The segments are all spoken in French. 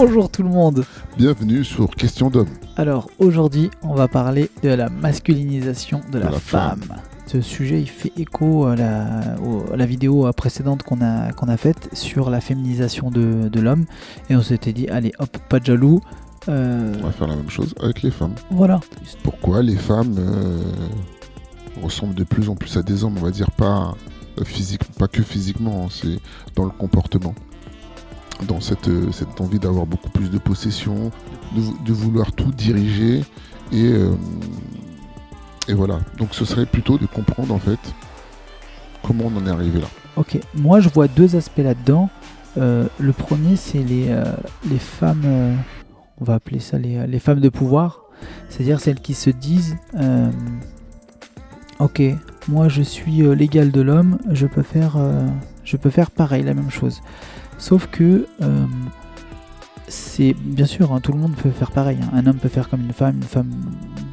Bonjour tout le monde. Bienvenue sur Question d'homme. Alors aujourd'hui, on va parler de la masculinisation de la, la femme. femme. Ce sujet, il fait écho à la, au- à la vidéo précédente qu'on a, qu'on a faite sur la féminisation de, de l'homme. Et on s'était dit, allez hop, pas de jaloux. Euh, On va faire la même chose avec les femmes. voilà. Pourquoi les femmes euh, ressemblent de plus en plus à des hommes? On va dire pas euh, physique, pas que physiquement, hein, c'est dans le comportement. Dans cette, euh, cette envie d'avoir beaucoup plus de possession, de, vou- de vouloir tout diriger. Et, euh, et voilà. Donc ce serait plutôt de comprendre en fait comment on en est arrivé là. Ok, moi je vois deux aspects là-dedans. Euh, le premier, c'est les, les femmes, on va appeler ça les, les femmes de pouvoir, c'est-à-dire celles qui se disent Ok, moi je suis l'égal de l'homme, je, je peux faire pareil, la même chose. Sauf que euh, c'est bien sûr, hein, tout le monde peut faire pareil. hein. Un homme peut faire comme une femme, une femme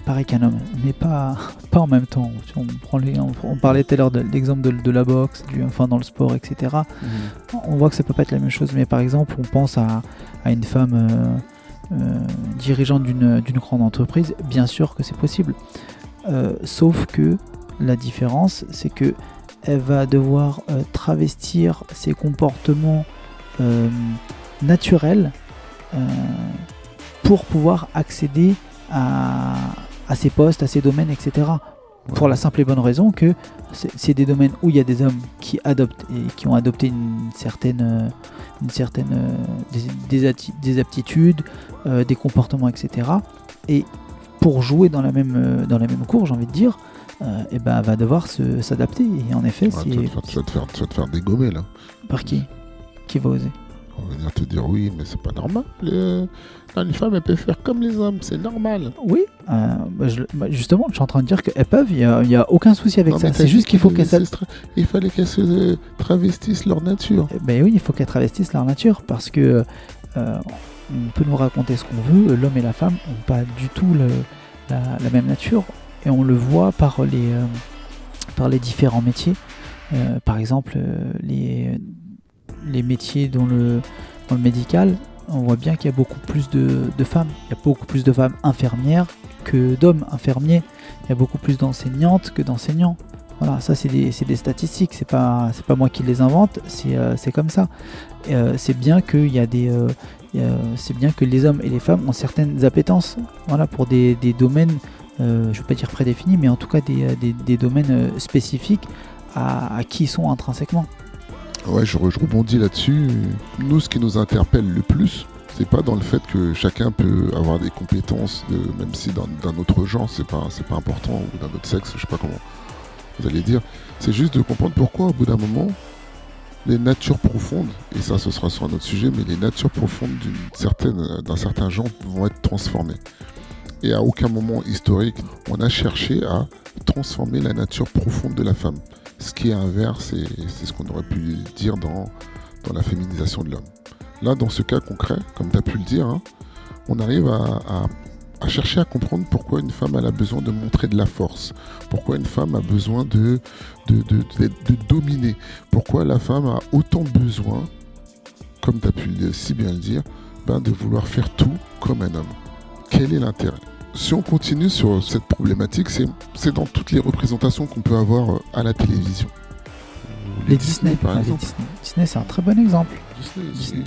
pareil qu'un homme, mais pas, pas en même temps. On, prend les, on, on parlait tout à l'heure de l'exemple de, de la boxe, du, enfin dans le sport, etc. On voit que ça peut pas être la même chose, mais par exemple, on pense à, à une femme euh, euh, dirigeante d'une d'une grande entreprise, bien sûr que c'est possible. Euh, sauf que la différence, c'est que elle va devoir travestir ses comportements euh, naturels euh, pour pouvoir accéder à, à ces postes, à ces domaines, etc. Pour la simple et bonne raison que c'est des domaines où il y a des hommes qui adoptent et qui ont adopté une certaine, euh, une certaine des, des atti- des aptitudes, euh, des comportements, etc. Et pour jouer dans la même, dans la même cour, j'ai envie de dire, euh, eh ben, va devoir s'adapter. Et en effet, Ouais, c'est tu vas te faire dégommer là. par qui? Qui va oser On va venir te dire oui, mais c'est pas normal. Les, non, les femmes, elles peuvent faire comme les hommes, c'est normal. Oui, euh, bah, je- bah, justement, je suis en train de dire qu'elles peuvent, il n'y a, y a aucun souci avec Non, ça. C'est juste qu'il faut qu'elles Il fallait qu'elles se euh, travestissent leur nature. Ben oui, il faut qu'elles travestissent leur nature parce que euh, on peut nous raconter ce qu'on veut, l'homme et la femme n'ont pas du tout le- la, la même nature et on le voit par les, euh, par les différents métiers. Euh, par exemple, euh, les, les métiers dans le, dans médical, on voit bien qu'il y a beaucoup plus de, femmes. Il y a beaucoup plus de femmes infirmières que d'hommes infirmiers. Il y a beaucoup plus d'enseignantes que d'enseignants. Voilà, ça c'est des, des statistiques, c'est pas, pas moi qui les invente, c'est euh, comme ça. Euh, c'est bien euh, bien que les hommes et les femmes ont certaines appétences, voilà, pour des, domaines, je veux pas dire prédéfinis, mais en tout cas des, domaines spécifiques à, à qui ils sont intrinsèquement. Ouais, je, re- je rebondis là-dessus. Nous, ce qui nous interpelle le plus, c'est pas dans le fait que chacun peut avoir des compétences, même si d'un autre genre, c'est pas, pas important, ou d'un autre sexe, je sais pas comment vous allez dire. C'est juste de comprendre pourquoi, au bout d'un moment, les natures profondes, et ça, ce sera sur un autre sujet, mais les natures profondes d'un certain genre vont être transformées. Et à aucun moment historique, on a cherché à transformer la nature profonde de la femme. Ce qui est inverse, c'est ce qu'on aurait pu dire dans, la féminisation de l'homme. Là, dans ce cas concret, comme tu as pu le dire, hein, on arrive à, chercher à comprendre pourquoi une femme a besoin de montrer de la force, pourquoi une femme a besoin de, dominer, pourquoi la femme a autant besoin, comme tu as pu si bien le dire, ben, de vouloir faire tout comme un homme. Quel est l'intérêt? Si on continue sur cette problématique, c'est dans toutes les représentations qu'on peut avoir euh, à la télévision. Les, Disney, par Ah, les exemple. Disney. Disney, c'est un très bon exemple. Disney, Disney.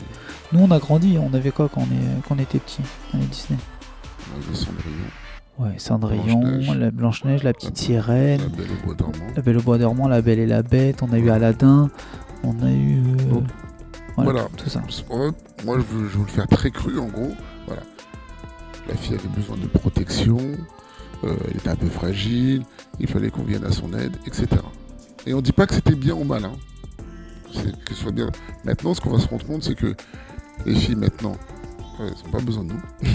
Nous, on a grandi, on avait quoi quand on, est, quand on était petit dans les Disney On avait Cendrillon, Ouais, Cendrillon, la Blanche-Neige, la petite La- sirène, La Belle au bois dormant. la Belle au bois dormant, la Belle et la Bête, on a eu Aladdin, on a eu. euh, voilà, Voilà. tout ça. Moi, je veux, je veux le faire très cru, en gros. Voilà. La fille avait besoin de protection, euh, elle était un peu fragile, il fallait qu'on vienne à son aide, etc. Et on dit pas que c'était bien ou mal. hein. Que ce soit bien. Maintenant, ce qu'on va se rendre compte, c'est que les filles, maintenant, elles n'ont pas besoin de nous.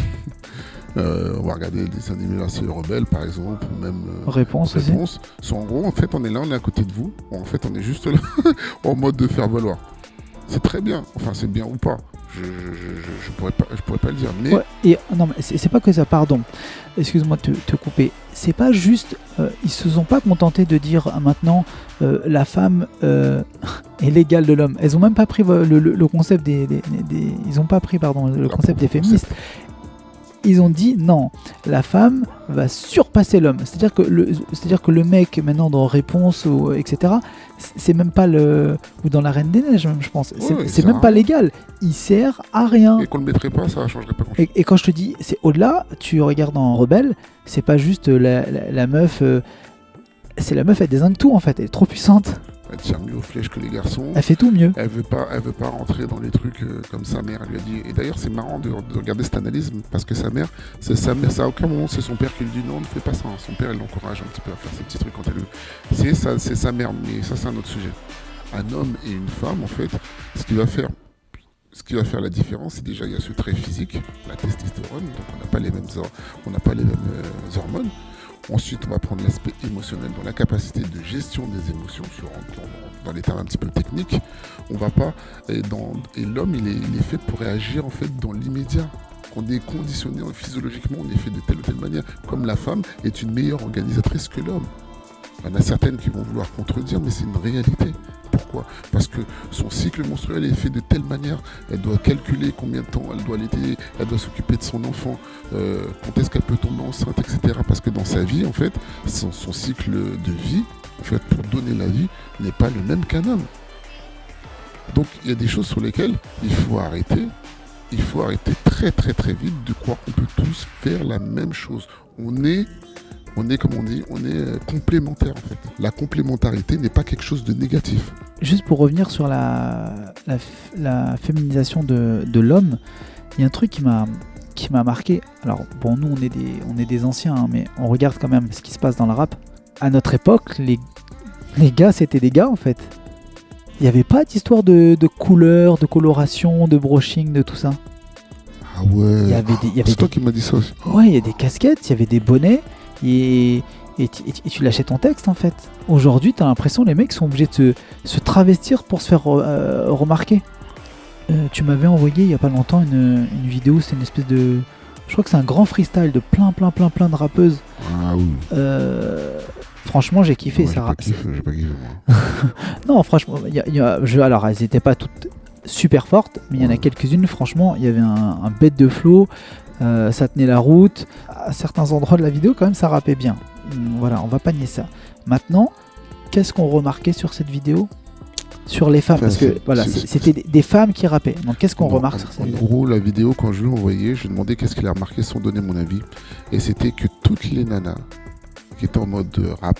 Euh, on va regarder des animés là, c'est Rebelle, par exemple, ou même euh, Réponse réponse. En gros, en fait, on est là, on est à côté de vous. En fait, on est juste là, en mode de faire valoir. c'est très bien. Enfin, c'est bien ou pas. Je, je, je, je pourrais pas, je pourrais pas le dire. Mais Ouais, et non, mais c'est pas que ça, pardon. Excuse-moi de te, te couper. C'est pas juste. euh, ils se sont pas contentés de dire ah, maintenant euh, la femme euh, est l'égale de l'homme. Elles ont même pas pris le, le- le concept des, des- des- Ils ont pas pris, pardon, le Ah, concept des concept. Ils ont dit non, la femme va surpasser l'homme. C'est-à-dire que le, c'est-à-dire que le mec maintenant dans Réponse ou etc. C'est même pas le ou dans la Reine des Neiges même je pense. C'est Ouais, même pas légal. Il sert à rien. et qu'on le mettrait pas, ça changerait pas. Et, et quand je te dis, c'est au-delà, tu regardes en Rebelle, c'est pas juste la, la- la meuf. euh, c'est la meuf, elle désingue tout en fait, elle est trop puissante, Elle tire mieux aux flèches que les garçons. elle fait tout mieux. Elle veut pas, elle veut pas rentrer dans les trucs euh, comme sa mère elle lui a dit. Et d'ailleurs, c'est marrant de, de regarder cette analyse parce que sa mère, c'est sa mère. Ça à aucun moment c'est son père qui lui dit non, ne fais pas ça. hein. Son père, il l'encourage un petit peu à faire ces petits trucs quand elle le. C'est ça, c'est sa mère. Mais ça, c'est un autre sujet. Un homme et une femme, en fait, ce qui va faire, ce qui va faire la différence, c'est déjà il y a ce trait physique, la testostérone. Donc on n'a pas les mêmes, on n'a pas les mêmes euh, hormones. Ensuite, on va prendre l'aspect émotionnel, dans la capacité de gestion des émotions, sur, dans, dans les termes un petit peu techniques. On va pas. Et, l'homme, il est, fait pour réagir en fait dans l'immédiat. On est conditionné physiologiquement, on est fait de telle ou telle manière. Comme la femme est une meilleure organisatrice que l'homme. Il y en a certaines qui vont vouloir contredire, mais c'est une réalité. Pourquoi? Parce que son cycle menstruel est fait de telle manière, elle doit calculer combien de temps elle doit allaiter, elle doit s'occuper de son enfant, euh, quand est-ce qu'elle peut tomber enceinte, etc. Parce que dans sa vie, en fait, son, son cycle de vie, en fait, pour donner la vie, n'est pas le même qu'un homme. Donc il y a des choses sur lesquelles il faut arrêter. Il faut arrêter très très très vite de croire qu'on peut tous faire la même chose. On est, on est comme on dit, on est euh, complémentaires en fait. La complémentarité n'est pas quelque chose de négatif. Juste pour revenir sur la, la, f- la féminisation de, de l'homme, il y a un truc qui m'a qui m'a marqué. Alors bon, nous on est des on est des anciens, hein, mais on regarde quand même ce qui se passe dans le rap. À notre époque, les les gars c'était des gars en fait. Il n'y avait pas d'histoire de, de couleur, de coloration, de brushing, de tout ça. Ah ouais. Des, C'est toi qui m'as dit ça aussi. Ouais, il y a des casquettes, il y avait des bonnets, et, et, tu- et lâchais ton texte en fait. Aujourd'hui, t'as l'impression les mecs sont obligés de se, se travestir pour se faire euh, remarquer. Euh, tu m'avais envoyé il y a pas longtemps une, une vidéo, c'est une espèce de. Je crois que c'est un grand freestyle de plein, plein, plein, plein de rappeuses. Ah oui. Euh, franchement, j'ai kiffé. J'ai ça, pas kiffé, j'ai pas kiffé moi. non, franchement, il y a- il y a- je- alors elles n'étaient pas toutes super fortes, mais il y en a Ouais. quelques-unes, franchement, il y avait un, un bête de flow, euh, ça tenait la route. À certains endroits de la vidéo, quand même, ça rappait bien. Hum, Voilà, on va pas nier ça. Maintenant, qu'est-ce qu'on remarquait sur cette vidéo? Sur les femmes, parce que voilà, c'était des, des femmes qui rappaient. Donc qu'est-ce qu'on remarque en- sur cette En gros, la vidéo, quand je lui ai envoyé, je demandé qu'est-ce qu'il a remarqué sans donner mon avis. Et c'était que toutes les nanas qui étaient en mode de rap,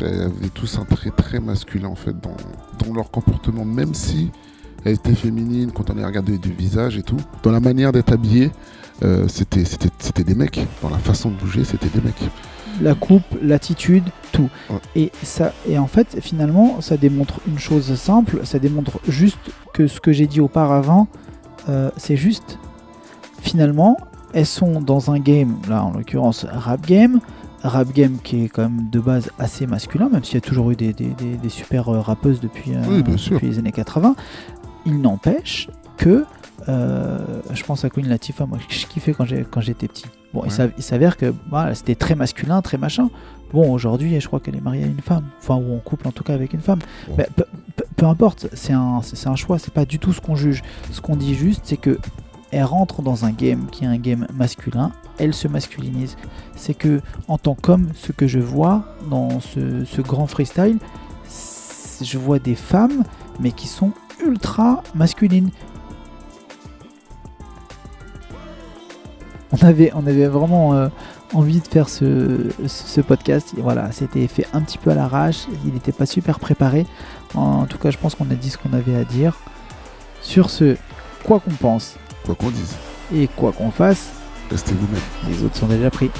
elles avaient tous un trait très masculin en fait dans, dans leur comportement, même si elles étaient féminines, quand on les regardait du visage et tout. Dans la manière d'être habillées, euh, c'était c'était- c'était des mecs. Dans la façon de bouger, c'était des mecs. La coupe, l'attitude, tout. Ouais. Et, ça, et en fait, finalement, ça démontre une chose simple, ça démontre juste que ce que j'ai dit auparavant, euh, c'est juste. Finalement, elles sont dans un game, là en l'occurrence rap game, rap game qui est quand même de base assez masculin, même s'il y a toujours eu des, des- des- des super euh, rappeuses depuis, euh, Oui, depuis les années 80. Il n'empêche que, euh, je pense à Queen Latifah, moi je kiffais quand j'étais petit. Bon, il Ouais. s'av- il s'avère que voilà, c'était très masculin, très machin. Bon, aujourd'hui, je crois qu'elle est mariée à une femme, enfin, ou en couple en tout cas avec une femme. Bon. Mais peu, peu- peu importe, c'est un, un choix, c'est pas du tout ce qu'on juge. Ce qu'on dit juste, c'est que elle rentre dans un game qui est un game masculin, elle se masculinise. C'est que, en tant qu'homme, ce que je vois dans ce, ce grand freestyle, je vois des femmes, mais qui sont ultra masculines. On avait, on avait vraiment euh, envie de faire ce, ce podcast. Et voilà, c'était fait un petit peu à l'arrache. Il n'était pas super préparé. En tout cas, je pense qu'on a dit ce qu'on avait à dire. Sur ce, quoi qu'on pense Quoi qu'on dise, et quoi qu'on fasse, restez vous-même. les autres sont déjà pris.